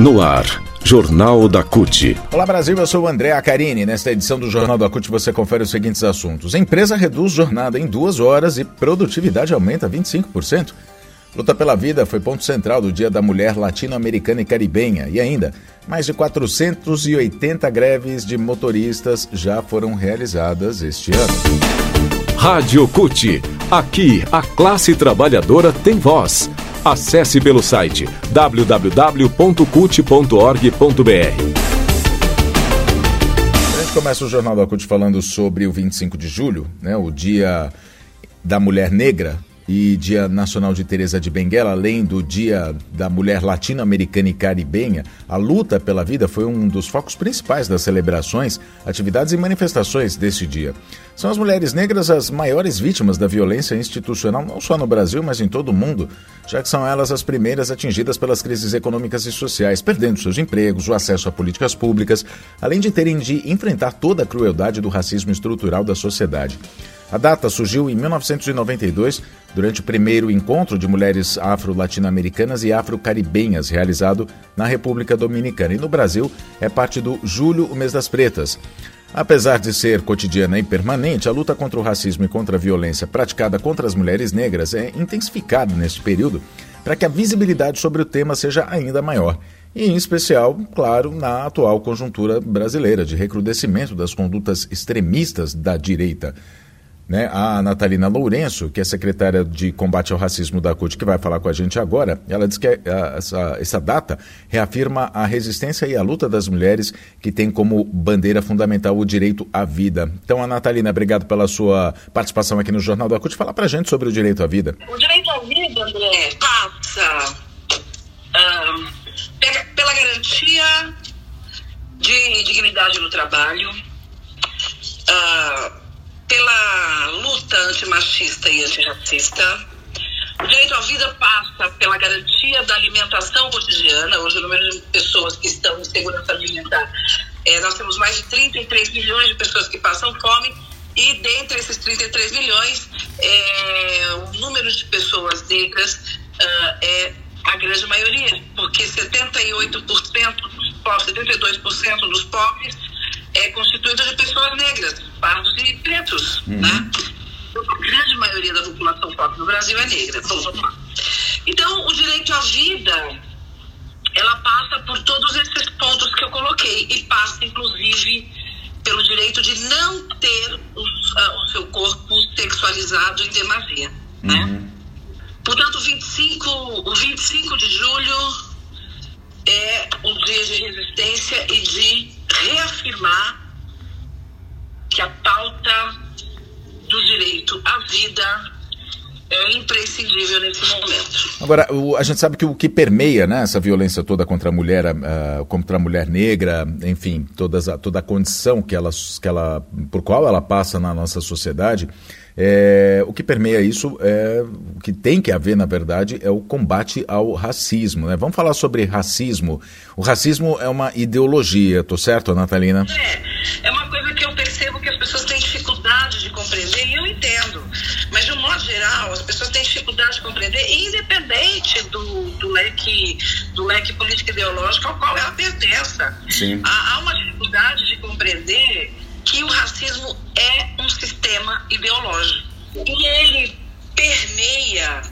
No ar, Jornal da CUT. Olá Brasil, eu sou o André Acarini. Nesta edição do Jornal da CUT você confere os seguintes assuntos. A empresa reduz jornada em duas horas e produtividade aumenta 25%. Luta pela Vida foi ponto central do Dia da Mulher Latino-Americana e Caribenha. E ainda, mais de 480 greves de motoristas já foram realizadas este ano. Rádio CUT. Aqui, a classe trabalhadora tem voz. Acesse pelo site gente começa o Jornal da CUT falando sobre o 25 de julho, né, o Dia da Mulher Negra, e Dia Nacional de Teresa de Benguela, além do Dia da Mulher Latino-Americana e Caribenha, a luta pela vida foi um dos focos principais das celebrações, atividades e manifestações deste dia. São as mulheres negras as maiores vítimas da violência institucional, não só no Brasil, mas em todo o mundo, já que são elas as primeiras atingidas pelas crises econômicas e sociais, perdendo seus empregos, o acesso a políticas públicas, além de terem de enfrentar toda a crueldade do racismo estrutural da sociedade. A data surgiu em 1992, durante o primeiro encontro de mulheres afro-latino-americanas e afro-caribenhas, realizado na República Dominicana. E no Brasil, é parte do Julho, o mês das pretas. Apesar de ser cotidiana e permanente, a luta contra o racismo e contra a violência praticada contra as mulheres negras é intensificada neste período para que a visibilidade sobre o tema seja ainda maior. E, em especial, claro, na atual conjuntura brasileira de recrudescimento das condutas extremistas da direita. Né? A Natalina Lourenço, que é secretária de combate ao racismo da CUT, que vai falar com a gente agora, ela diz que é, essa, essa data reafirma a resistência e a luta das mulheres que tem como bandeira fundamental o direito à vida. Então, a Natalina, obrigado pela sua participação aqui no Jornal da CUT. Fala pra gente sobre o direito à vida. O direito à vida, André, passa pela garantia de dignidade no trabalho, uh, pela luta antimachista e antirracista. O direito à vida passa pela garantia da alimentação cotidiana. Hoje, o número de pessoas que estão em segurança alimentar, é, nós temos mais de 33 milhões de pessoas que passam fome, e dentre esses 33 milhões, é, o número de pessoas negras uh, é a grande maioria, porque 78% dos pobres, 72% dos pobres é constituído de pessoas negras, pardos e pretos, uhum. né? A grande maioria da população pobre no Brasil é negra. Bom, vamos lá. Então, o direito à vida, ela passa por todos esses pontos que eu coloquei e passa, inclusive, pelo direito de não ter o, uh, o seu corpo sexualizado em demasia, né? uhum. né? Portanto, 25, o 25 de julho é um dia de resistência e de reafirmar que a pauta do direito à vida é imprescindível nesse momento. Agora, o, a gente sabe que o que permeia né, essa violência toda contra a mulher, uh, contra a mulher negra, enfim, todas, toda a condição que ela, que ela, por qual ela passa na nossa sociedade, é, o que permeia isso, é, o que tem que haver, na verdade, é o combate ao racismo. Né? Vamos falar sobre racismo. O racismo é uma ideologia, tô certo, Natalina? É, é uma coisa que eu percebo que as pessoas têm dificuldade de compreender, e eu entendo. Mas, de um modo geral, as pessoas têm dificuldade de compreender, independente do, do, leque, do leque político ideológico ao qual ela pertença. Sim. Há, há uma dificuldade de compreender que o racismo é um sistema ideológico e ele permeia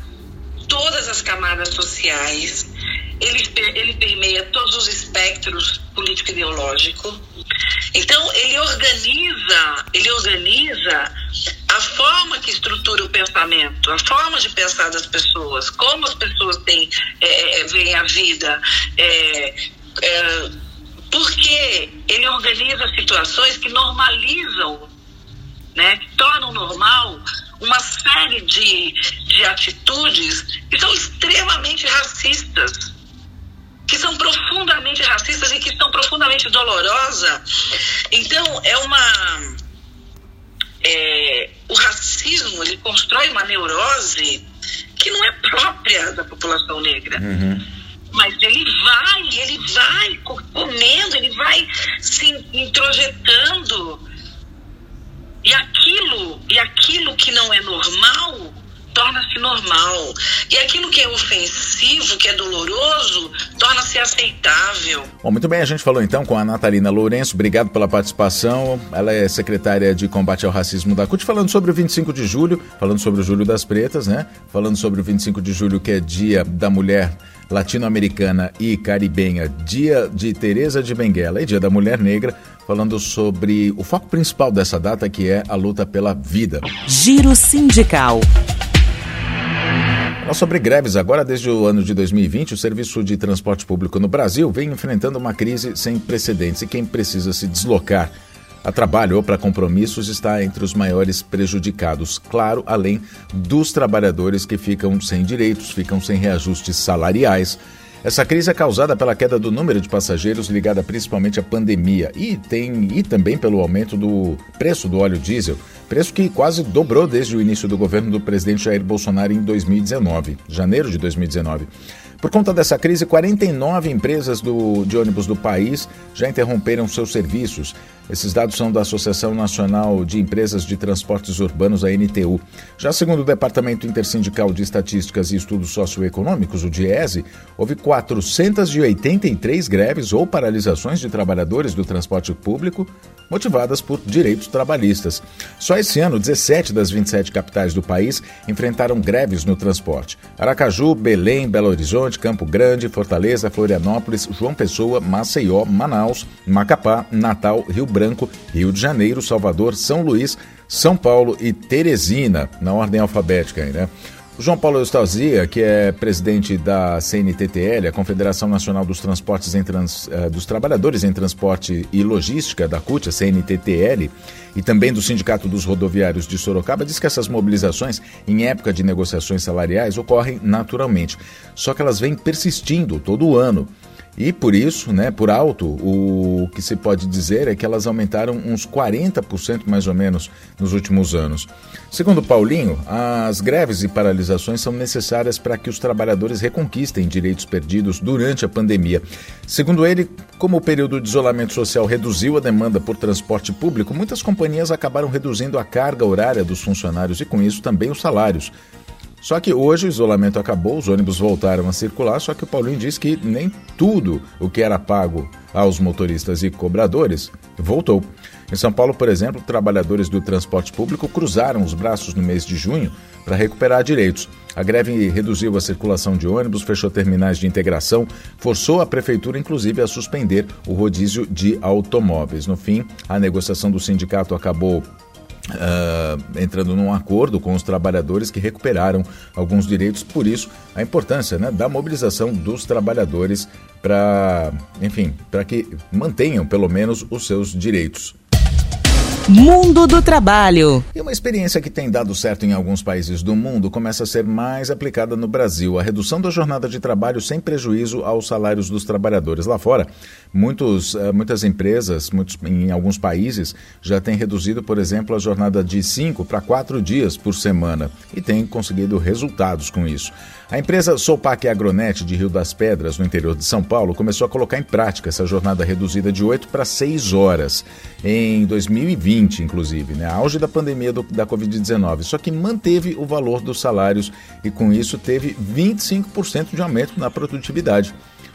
todas as camadas sociais, ele, ele permeia todos os espectros político-ideológico. Então, ele organiza, ele organiza a forma que estrutura o pensamento, a forma de pensar das pessoas, como as pessoas têm, é, é veem a vida, é, é, porque ele organiza situações que normalizam, né, tornam normal uma série de, de atitudes que são extremamente racistas, que são profundamente racistas e que são profundamente dolorosas. Então, é uma. É, o racismo ele constrói uma neurose que não é própria da população negra. Uhum mas ele vai, ele vai comendo, ele vai se introjetando. E aquilo, e aquilo que não é normal torna-se normal. E aquilo que é ofensivo, que é doloroso, torna-se aceitável. Bom, muito bem, a gente falou então com a Natalina Lourenço. Obrigado pela participação. Ela é secretária de combate ao racismo da CUT, falando sobre o 25 de julho, falando sobre o Julho das Pretas, né? Falando sobre o 25 de julho, que é dia da mulher latino-americana e caribenha, dia de Teresa de Benguela e dia da mulher negra, falando sobre o foco principal dessa data, que é a luta pela vida. Giro Sindical. Sobre greves, agora desde o ano de 2020, o serviço de transporte público no Brasil vem enfrentando uma crise sem precedentes e quem precisa se deslocar a trabalho ou para compromissos está entre os maiores prejudicados, claro, além dos trabalhadores que ficam sem direitos, ficam sem reajustes salariais. Essa crise é causada pela queda do número de passageiros ligada principalmente à pandemia e tem e também pelo aumento do preço do óleo diesel, preço que quase dobrou desde o início do governo do presidente Jair Bolsonaro em 2019, janeiro de 2019. Por conta dessa crise, 49 empresas do, de ônibus do país já interromperam seus serviços. Esses dados são da Associação Nacional de Empresas de Transportes Urbanos, a NTU. Já segundo o Departamento Intersindical de Estatísticas e Estudos Socioeconômicos, o DIESE, houve 483 greves ou paralisações de trabalhadores do transporte público motivadas por direitos trabalhistas. Só esse ano, 17 das 27 capitais do país enfrentaram greves no transporte. Aracaju, Belém, Belo Horizonte, Campo Grande, Fortaleza, Florianópolis, João Pessoa, Maceió, Manaus, Macapá, Natal, Rio Branco, Rio de Janeiro, Salvador, São Luís, São Paulo e Teresina, na ordem alfabética aí, né? O João Paulo Eustazia, que é presidente da CNTTL, a Confederação Nacional dos Transportes em Trans, uh, dos Trabalhadores em Transporte e Logística da CUT, a CNTTL, e também do Sindicato dos Rodoviários de Sorocaba, diz que essas mobilizações, em época de negociações salariais, ocorrem naturalmente, só que elas vêm persistindo todo ano. E por isso, né, por alto, o que se pode dizer é que elas aumentaram uns 40% mais ou menos nos últimos anos. Segundo Paulinho, as greves e paralisações são necessárias para que os trabalhadores reconquistem direitos perdidos durante a pandemia. Segundo ele, como o período de isolamento social reduziu a demanda por transporte público, muitas companhias acabaram reduzindo a carga horária dos funcionários e, com isso, também os salários. Só que hoje o isolamento acabou, os ônibus voltaram a circular, só que o Paulinho diz que nem tudo o que era pago aos motoristas e cobradores voltou. Em São Paulo, por exemplo, trabalhadores do transporte público cruzaram os braços no mês de junho para recuperar direitos. A greve reduziu a circulação de ônibus, fechou terminais de integração, forçou a prefeitura, inclusive, a suspender o rodízio de automóveis. No fim, a negociação do sindicato acabou Uh, entrando num acordo com os trabalhadores que recuperaram alguns direitos, por isso a importância né, da mobilização dos trabalhadores para, enfim, para que mantenham pelo menos os seus direitos. Mundo do Trabalho. E uma experiência que tem dado certo em alguns países do mundo começa a ser mais aplicada no Brasil. A redução da jornada de trabalho sem prejuízo aos salários dos trabalhadores. Lá fora, muitos, eh, muitas empresas, muitos, em alguns países, já têm reduzido, por exemplo, a jornada de cinco para quatro dias por semana e têm conseguido resultados com isso. A empresa Sopac Agronet de Rio das Pedras, no interior de São Paulo, começou a colocar em prática essa jornada reduzida de 8 para 6 horas em 2020, inclusive, né? auge da pandemia do, da Covid-19. Só que manteve o valor dos salários e, com isso, teve 25% de aumento na produtividade.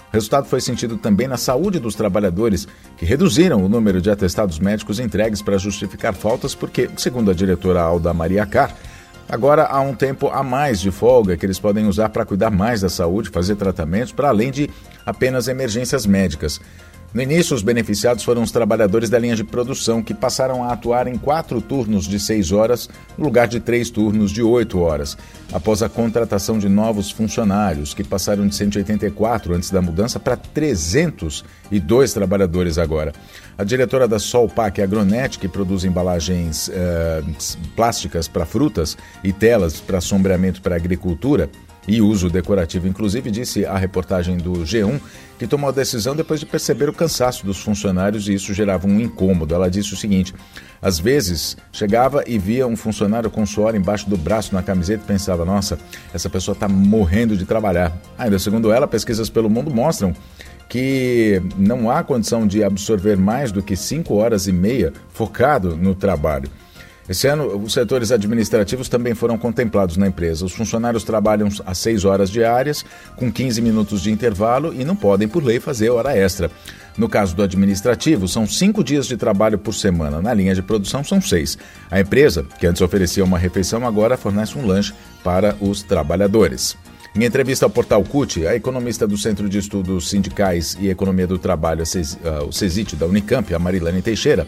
O resultado foi sentido também na saúde dos trabalhadores, que reduziram o número de atestados médicos entregues para justificar faltas, porque, segundo a diretora Alda Maria Carr, Agora há um tempo a mais de folga que eles podem usar para cuidar mais da saúde, fazer tratamentos, para além de apenas emergências médicas. No início, os beneficiados foram os trabalhadores da linha de produção, que passaram a atuar em quatro turnos de seis horas, no lugar de três turnos de oito horas, após a contratação de novos funcionários, que passaram de 184 antes da mudança para 302 trabalhadores agora. A diretora da Solpac Agronet, que produz embalagens eh, plásticas para frutas e telas para sombreamento para agricultura, e uso decorativo. Inclusive, disse a reportagem do G1 que tomou a decisão depois de perceber o cansaço dos funcionários e isso gerava um incômodo. Ela disse o seguinte: às vezes chegava e via um funcionário com suor embaixo do braço na camiseta e pensava: nossa, essa pessoa está morrendo de trabalhar. Ainda segundo ela, pesquisas pelo mundo mostram que não há condição de absorver mais do que cinco horas e meia focado no trabalho. Esse ano, os setores administrativos também foram contemplados na empresa. Os funcionários trabalham às 6 horas diárias, com 15 minutos de intervalo e não podem, por lei, fazer hora extra. No caso do administrativo, são cinco dias de trabalho por semana. Na linha de produção, são seis. A empresa, que antes oferecia uma refeição, agora fornece um lanche para os trabalhadores. Em entrevista ao portal CUT, a economista do Centro de Estudos Sindicais e Economia do Trabalho, ah, o CESIT da Unicamp, a Marilane Teixeira,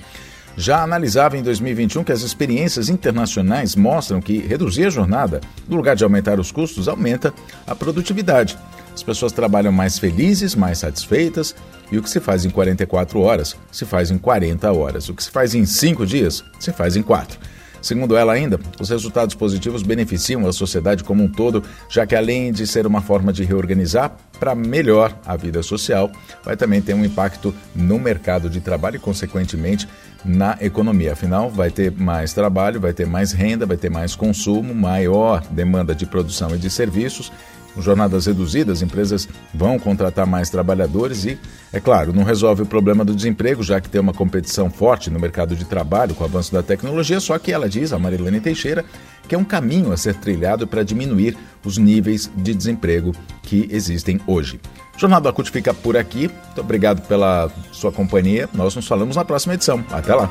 já analisava em 2021 que as experiências internacionais mostram que reduzir a jornada, no lugar de aumentar os custos, aumenta a produtividade. As pessoas trabalham mais felizes, mais satisfeitas, e o que se faz em 44 horas se faz em 40 horas. O que se faz em 5 dias se faz em 4. Segundo ela ainda, os resultados positivos beneficiam a sociedade como um todo, já que além de ser uma forma de reorganizar para melhor a vida social, vai também ter um impacto no mercado de trabalho e, consequentemente, na economia. Afinal, vai ter mais trabalho, vai ter mais renda, vai ter mais consumo, maior demanda de produção e de serviços com jornadas reduzidas, empresas vão contratar mais trabalhadores e, é claro, não resolve o problema do desemprego, já que tem uma competição forte no mercado de trabalho com o avanço da tecnologia, só que ela diz, a Marilene Teixeira, que é um caminho a ser trilhado para diminuir os níveis de desemprego que existem hoje. O Jornal da CUT fica por aqui. Muito obrigado pela sua companhia. Nós nos falamos na próxima edição. Até lá.